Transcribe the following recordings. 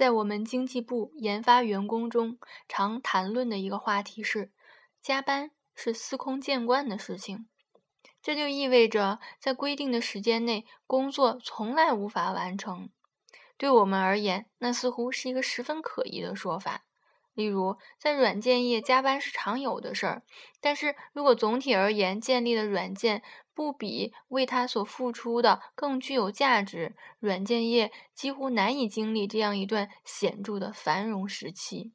在我们经济部研发员工中，常谈论的一个话题是，加班是司空见惯的事情。这就意味着，在规定的时间内，工作从来无法完成。对我们而言，那似乎是一个十分可疑的说法。例如，在软件业，加班是常有的事儿。但是如果总体而言，建立的软件不比为它所付出的更具有价值，软件业几乎难以经历这样一段显著的繁荣时期。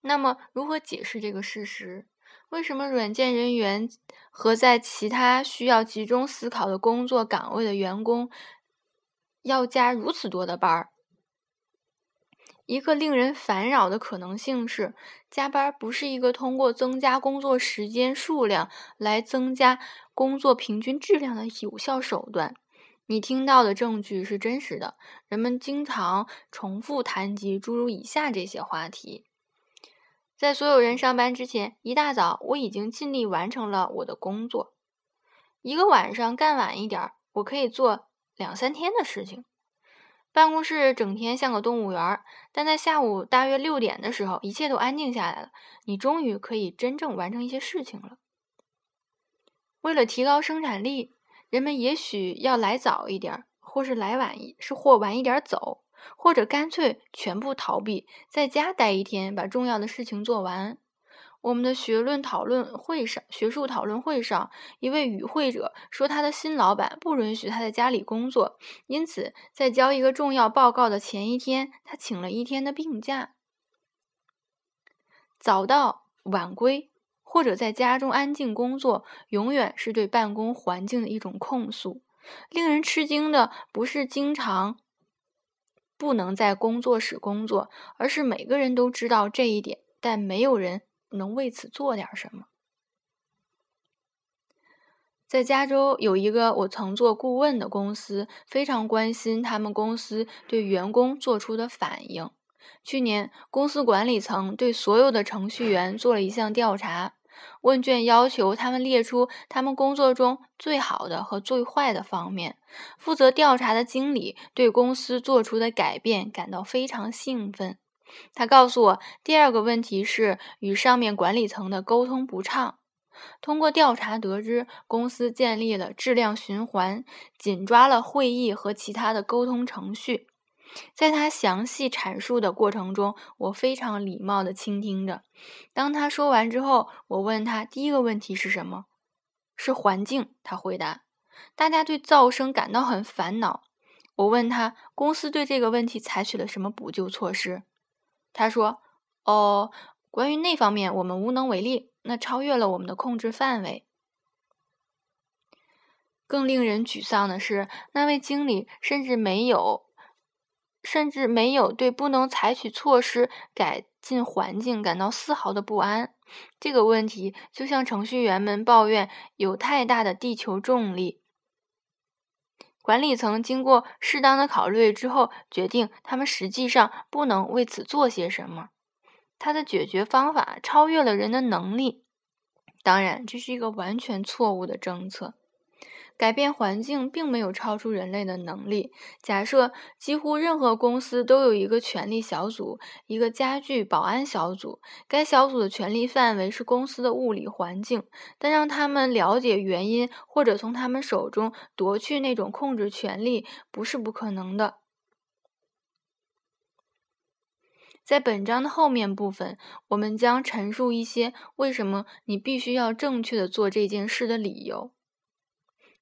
那么，如何解释这个事实？为什么软件人员和在其他需要集中思考的工作岗位的员工要加如此多的班儿？一个令人烦扰的可能性是，加班不是一个通过增加工作时间数量来增加工作平均质量的有效手段。你听到的证据是真实的。人们经常重复谈及诸如以下这些话题：在所有人上班之前，一大早我已经尽力完成了我的工作。一个晚上干晚一点，我可以做两三天的事情。办公室整天像个动物园，但在下午大约六点的时候，一切都安静下来了。你终于可以真正完成一些事情了。为了提高生产力，人们也许要来早一点，或是来晚一，是或晚一点走，或者干脆全部逃避，在家待一天，把重要的事情做完。我们的学论讨论会上，学术讨论会上，一位与会者说，他的新老板不允许他在家里工作，因此在交一个重要报告的前一天，他请了一天的病假。早到晚归，或者在家中安静工作，永远是对办公环境的一种控诉。令人吃惊的不是经常不能在工作室工作，而是每个人都知道这一点，但没有人。能为此做点什么？在加州有一个我曾做顾问的公司，非常关心他们公司对员工做出的反应。去年，公司管理层对所有的程序员做了一项调查，问卷要求他们列出他们工作中最好的和最坏的方面。负责调查的经理对公司做出的改变感到非常兴奋。他告诉我，第二个问题是与上面管理层的沟通不畅。通过调查得知，公司建立了质量循环，紧抓了会议和其他的沟通程序。在他详细阐述的过程中，我非常礼貌地倾听着。当他说完之后，我问他第一个问题是什么？是环境。他回答：大家对噪声感到很烦恼。我问他，公司对这个问题采取了什么补救措施？他说：“哦，关于那方面，我们无能为力，那超越了我们的控制范围。更令人沮丧的是，那位经理甚至没有，甚至没有对不能采取措施改进环境感到丝毫的不安。这个问题就像程序员们抱怨有太大的地球重力。”管理层经过适当的考虑之后，决定他们实际上不能为此做些什么。他的解决方法超越了人的能力。当然，这是一个完全错误的政策。改变环境并没有超出人类的能力。假设几乎任何公司都有一个权力小组，一个家具保安小组。该小组的权力范围是公司的物理环境，但让他们了解原因或者从他们手中夺去那种控制权力不是不可能的。在本章的后面部分，我们将陈述一些为什么你必须要正确的做这件事的理由。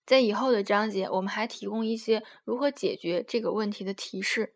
在以后的章节，我们还提供一些如何解决这个问题的提示。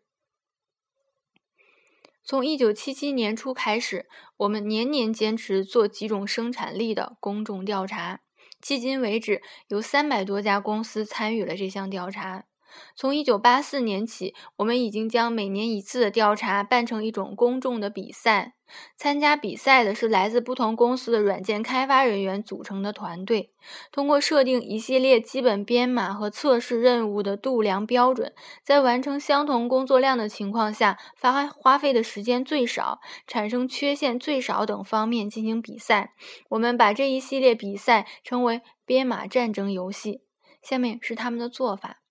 从一九七七年初开始，我们年年坚持做几种生产力的公众调查，迄今为止，有三百多家公司参与了这项调查。从1984年起，我们已经将每年一次的调查办成一种公众的比赛。参加比赛的是来自不同公司的软件开发人员组成的团队。通过设定一系列基本编码和测试任务的度量标准，在完成相同工作量的情况下，花花费的时间最少、产生缺陷最少等方面进行比赛。我们把这一系列比赛称为“编码战争游戏”。下面是他们的做法。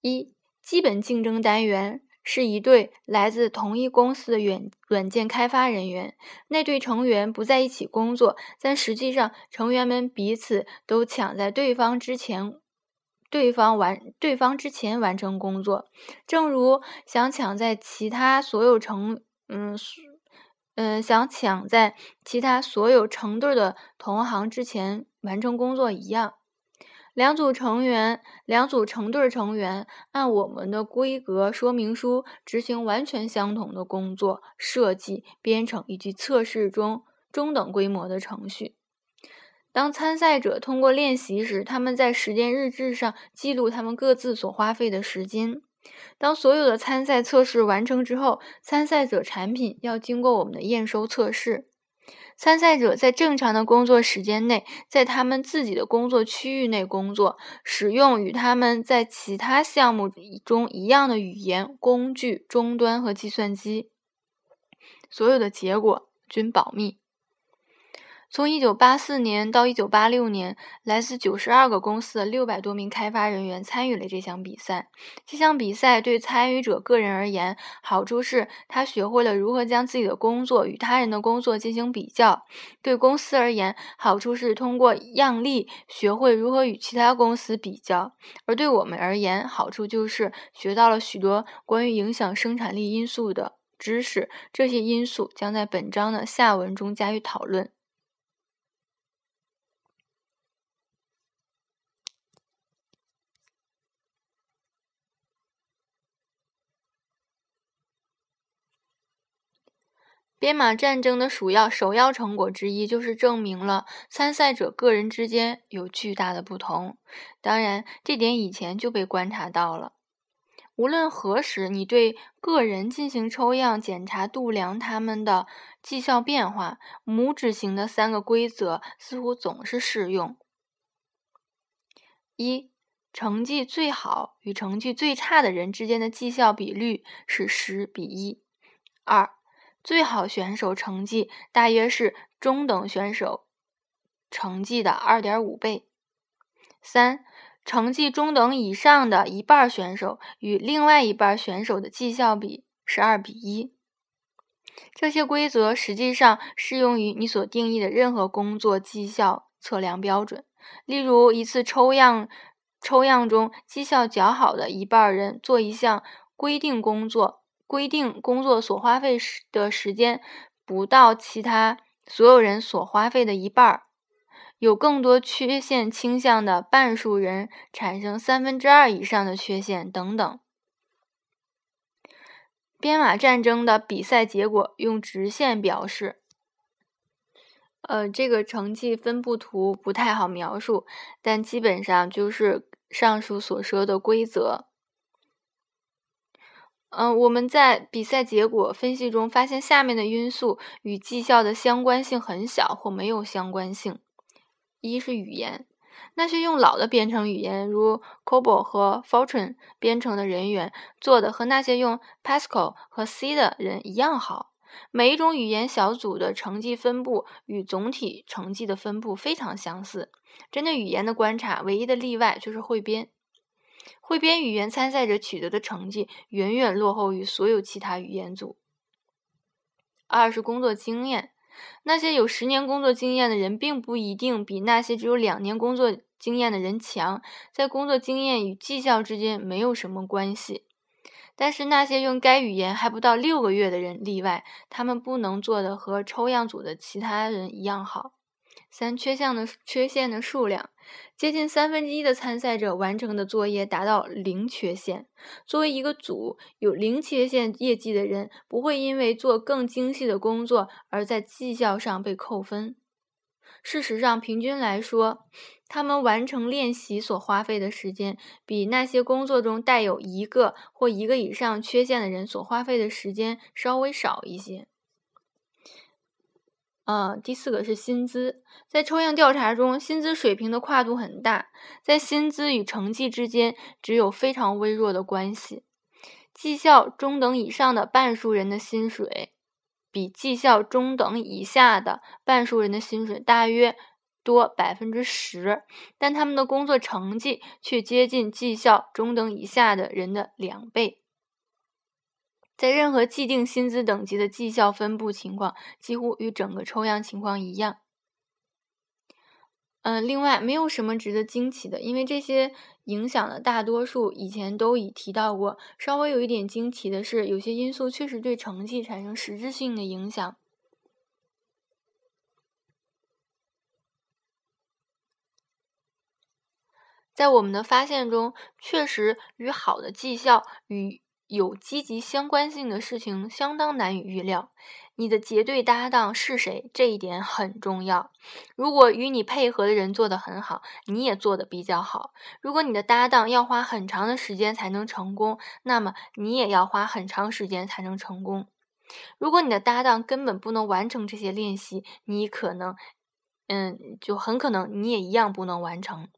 一基本竞争单元是一对来自同一公司的软软件开发人员，那对成员不在一起工作，但实际上成员们彼此都抢在对方之前，对方完对方之前完成工作，正如想抢在其他所有成嗯嗯想抢在其他所有成对的同行之前完成工作一样。两组成员，两组成对成员按我们的规格说明书执行完全相同的工作设计、编程以及测试中中等规模的程序。当参赛者通过练习时，他们在时间日志上记录他们各自所花费的时间。当所有的参赛测试完成之后，参赛者产品要经过我们的验收测试。参赛者在正常的工作时间内，在他们自己的工作区域内工作，使用与他们在其他项目中一样的语言、工具、终端和计算机。所有的结果均保密。从1984年到1986年，来自92个公司的600多名开发人员参与了这项比赛。这项比赛对参与者个人而言，好处是他学会了如何将自己的工作与他人的工作进行比较；对公司而言，好处是通过样例学会如何与其他公司比较；而对我们而言，好处就是学到了许多关于影响生产力因素的知识。这些因素将在本章的下文中加以讨论。编码战争的首要首要成果之一，就是证明了参赛者个人之间有巨大的不同。当然，这点以前就被观察到了。无论何时，你对个人进行抽样检查，度量他们的绩效变化，拇指型的三个规则似乎总是适用：一、成绩最好与成绩最差的人之间的绩效比率是十比一；二、最好选手成绩大约是中等选手成绩的二点五倍。三、成绩中等以上的一半选手与另外一半选手的绩效比是二比一。这些规则实际上适用于你所定义的任何工作绩效测量标准。例如，一次抽样抽样中绩效较好的一半人做一项规定工作。规定工作所花费时的时间不到其他所有人所花费的一半儿，有更多缺陷倾向的半数人产生三分之二以上的缺陷等等。编码战争的比赛结果用直线表示，呃，这个成绩分布图不太好描述，但基本上就是上述所说的规则。嗯，我们在比赛结果分析中发现，下面的因素与绩效的相关性很小或没有相关性。一是语言，那些用老的编程语言如 COBOL 和 Fortran 编程的人员做的和那些用 Pascal 和 C 的人一样好。每一种语言小组的成绩分布与总体成绩的分布非常相似。针对语言的观察，唯一的例外就是汇编。汇编语言参赛者取得的成绩远远落后于所有其他语言组。二是工作经验，那些有十年工作经验的人并不一定比那些只有两年工作经验的人强，在工作经验与绩效之间没有什么关系。但是那些用该语言还不到六个月的人例外，他们不能做的和抽样组的其他人一样好。三缺项的缺陷的数量。接近三分之一的参赛者完成的作业达到零缺陷。作为一个组，有零缺陷业绩的人不会因为做更精细的工作而在绩效上被扣分。事实上，平均来说，他们完成练习所花费的时间比那些工作中带有一个或一个以上缺陷的人所花费的时间稍微少一些。呃，第四个是薪资，在抽样调查中，薪资水平的跨度很大，在薪资与成绩之间只有非常微弱的关系。绩效中等以上的半数人的薪水，比绩效中等以下的半数人的薪水大约多百分之十，但他们的工作成绩却接近绩效中等以下的人的两倍。在任何既定薪资等级的绩效分布情况，几乎与整个抽样情况一样。嗯，另外没有什么值得惊奇的，因为这些影响的大多数以前都已提到过。稍微有一点惊奇的是，有些因素确实对成绩产生实质性的影响。在我们的发现中，确实与好的绩效与有积极相关性的事情相当难以预料。你的结对搭档是谁？这一点很重要。如果与你配合的人做得很好，你也做得比较好。如果你的搭档要花很长的时间才能成功，那么你也要花很长时间才能成功。如果你的搭档根本不能完成这些练习，你可能，嗯，就很可能你也一样不能完成。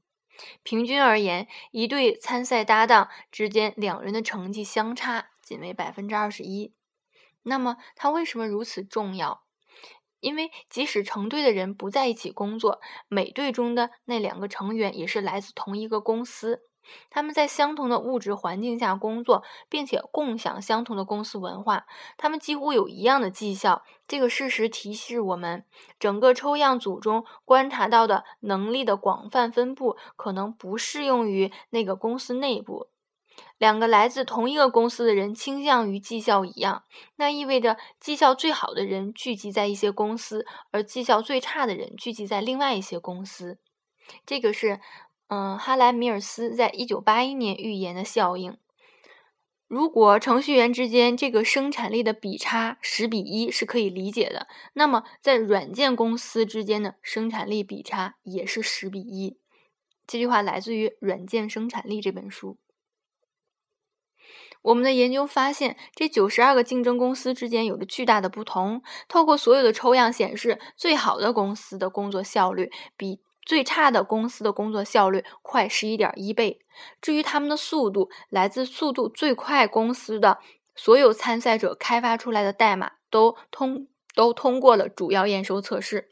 平均而言，一对参赛搭档之间两人的成绩相差仅为百分之二十一。那么，它为什么如此重要？因为即使成队的人不在一起工作，每队中的那两个成员也是来自同一个公司。他们在相同的物质环境下工作，并且共享相同的公司文化，他们几乎有一样的绩效。这个事实提示我们，整个抽样组中观察到的能力的广泛分布，可能不适用于那个公司内部。两个来自同一个公司的人倾向于绩效一样，那意味着绩效最好的人聚集在一些公司，而绩效最差的人聚集在另外一些公司。这个是。嗯，哈莱米尔斯在一九八一年预言的效应。如果程序员之间这个生产力的比差十比一是可以理解的，那么在软件公司之间的生产力比差也是十比一。这句话来自于《软件生产力》这本书。我们的研究发现，这九十二个竞争公司之间有着巨大的不同。透过所有的抽样显示，最好的公司的工作效率比。最差的公司的工作效率快十一点一倍。至于他们的速度，来自速度最快公司的所有参赛者开发出来的代码都通都通过了主要验收测试。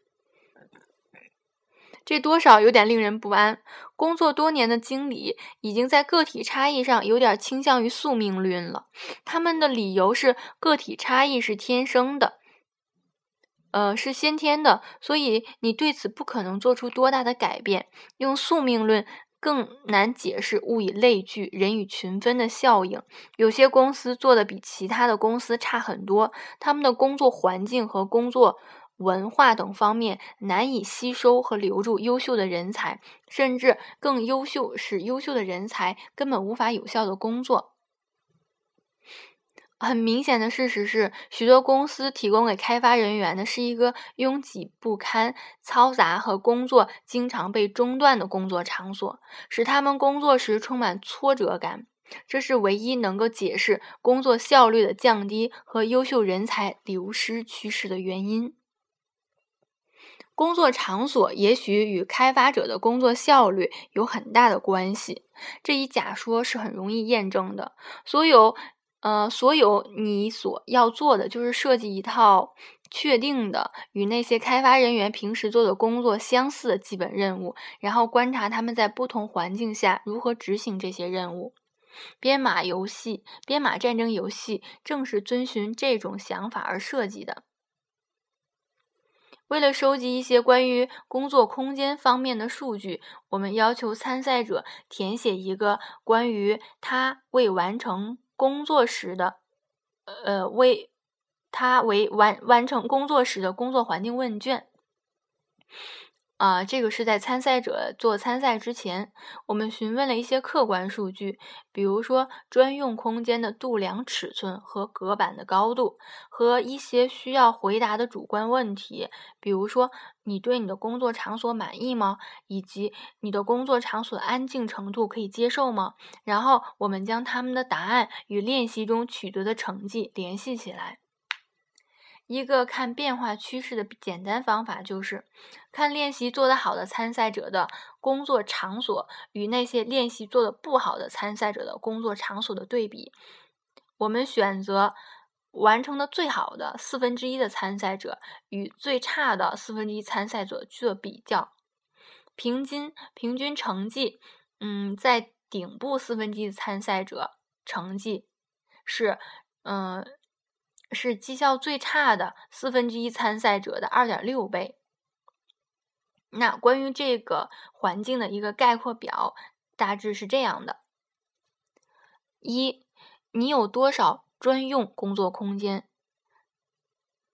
这多少有点令人不安。工作多年的经理已经在个体差异上有点倾向于宿命论了。他们的理由是个体差异是天生的。呃，是先天的，所以你对此不可能做出多大的改变。用宿命论更难解释物以类聚、人以群分的效应。有些公司做的比其他的公司差很多，他们的工作环境和工作文化等方面难以吸收和留住优秀的人才，甚至更优秀，使优秀的人才根本无法有效的工作。很明显的事实是，许多公司提供给开发人员的是一个拥挤不堪、嘈杂和工作经常被中断的工作场所，使他们工作时充满挫折感。这是唯一能够解释工作效率的降低和优秀人才流失趋势的原因。工作场所也许与开发者的工作效率有很大的关系，这一假说是很容易验证的。所有。呃，所有你所要做的就是设计一套确定的与那些开发人员平时做的工作相似的基本任务，然后观察他们在不同环境下如何执行这些任务。编码游戏、编码战争游戏正是遵循这种想法而设计的。为了收集一些关于工作空间方面的数据，我们要求参赛者填写一个关于他未完成。工作时的，呃，为他为完完成工作时的工作环境问卷。啊，这个是在参赛者做参赛之前，我们询问了一些客观数据，比如说专用空间的度量尺寸和隔板的高度，和一些需要回答的主观问题，比如说你对你的工作场所满意吗？以及你的工作场所安静程度可以接受吗？然后我们将他们的答案与练习中取得的成绩联系起来。一个看变化趋势的简单方法就是，看练习做得好的参赛者的工作场所与那些练习做得不好的参赛者的工作场所的对比。我们选择完成的最好的四分之一的参赛者与最差的四分之一参赛者做比较。平均平均成绩，嗯，在顶部四分之一的参赛者成绩是，嗯，是绩效最差的四分之一参赛者的二点六倍。那关于这个环境的一个概括表，大致是这样的：一，你有多少专用工作空间？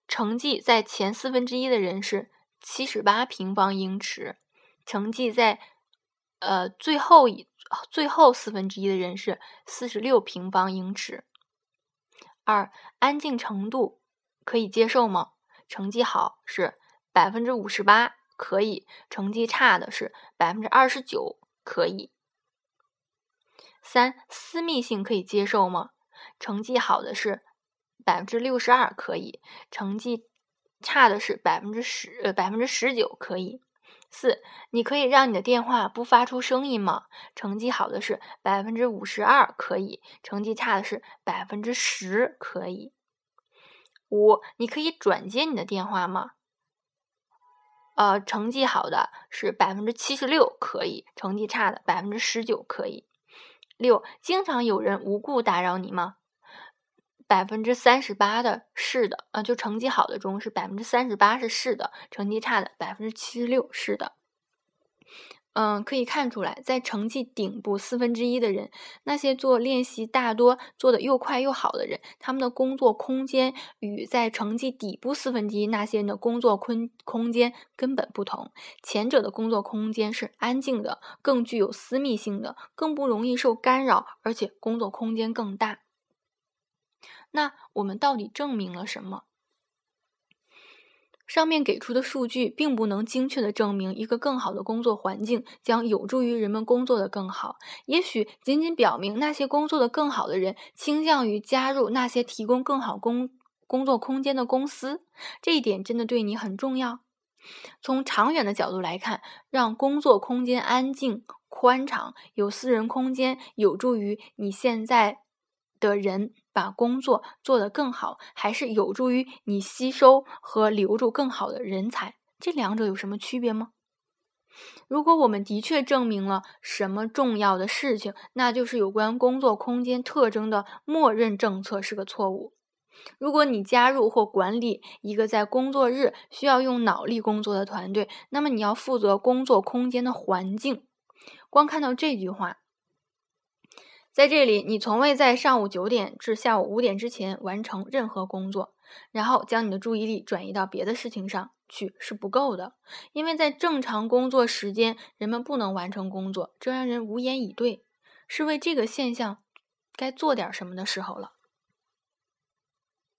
成绩在前四分之一的人是七十八平方英尺，成绩在呃最后一最后四分之一的人是四十六平方英尺。二，安静程度可以接受吗？成绩好是百分之五十八。可以，成绩差的是百分之二十九，可以。三，私密性可以接受吗？成绩好的是百分之六十二，可以；成绩差的是百分之十，呃，百分之十九，可以。四，你可以让你的电话不发出声音吗？成绩好的是百分之五十二，可以；成绩差的是百分之十，可以。五，你可以转接你的电话吗？呃，成绩好的是百分之七十六，可以；成绩差的百分之十九，可以。六，经常有人无故打扰你吗？百分之三十八的是的，呃，就成绩好的中是百分之三十八是是的，成绩差的百分之七十六是的。嗯，可以看出来，在成绩顶部四分之一的人，那些做练习大多做的又快又好的人，他们的工作空间与在成绩底部四分之一那些人的工作空空间根本不同。前者的工作空间是安静的，更具有私密性的，更不容易受干扰，而且工作空间更大。那我们到底证明了什么？上面给出的数据并不能精确的证明一个更好的工作环境将有助于人们工作的更好，也许仅仅表明那些工作的更好的人倾向于加入那些提供更好工工作空间的公司。这一点真的对你很重要。从长远的角度来看，让工作空间安静、宽敞、有私人空间，有助于你现在的人。把工作做得更好，还是有助于你吸收和留住更好的人才？这两者有什么区别吗？如果我们的确证明了什么重要的事情，那就是有关工作空间特征的默认政策是个错误。如果你加入或管理一个在工作日需要用脑力工作的团队，那么你要负责工作空间的环境。光看到这句话。在这里，你从未在上午九点至下午五点之前完成任何工作，然后将你的注意力转移到别的事情上去是不够的，因为在正常工作时间，人们不能完成工作，这让人无言以对，是为这个现象该做点什么的时候了。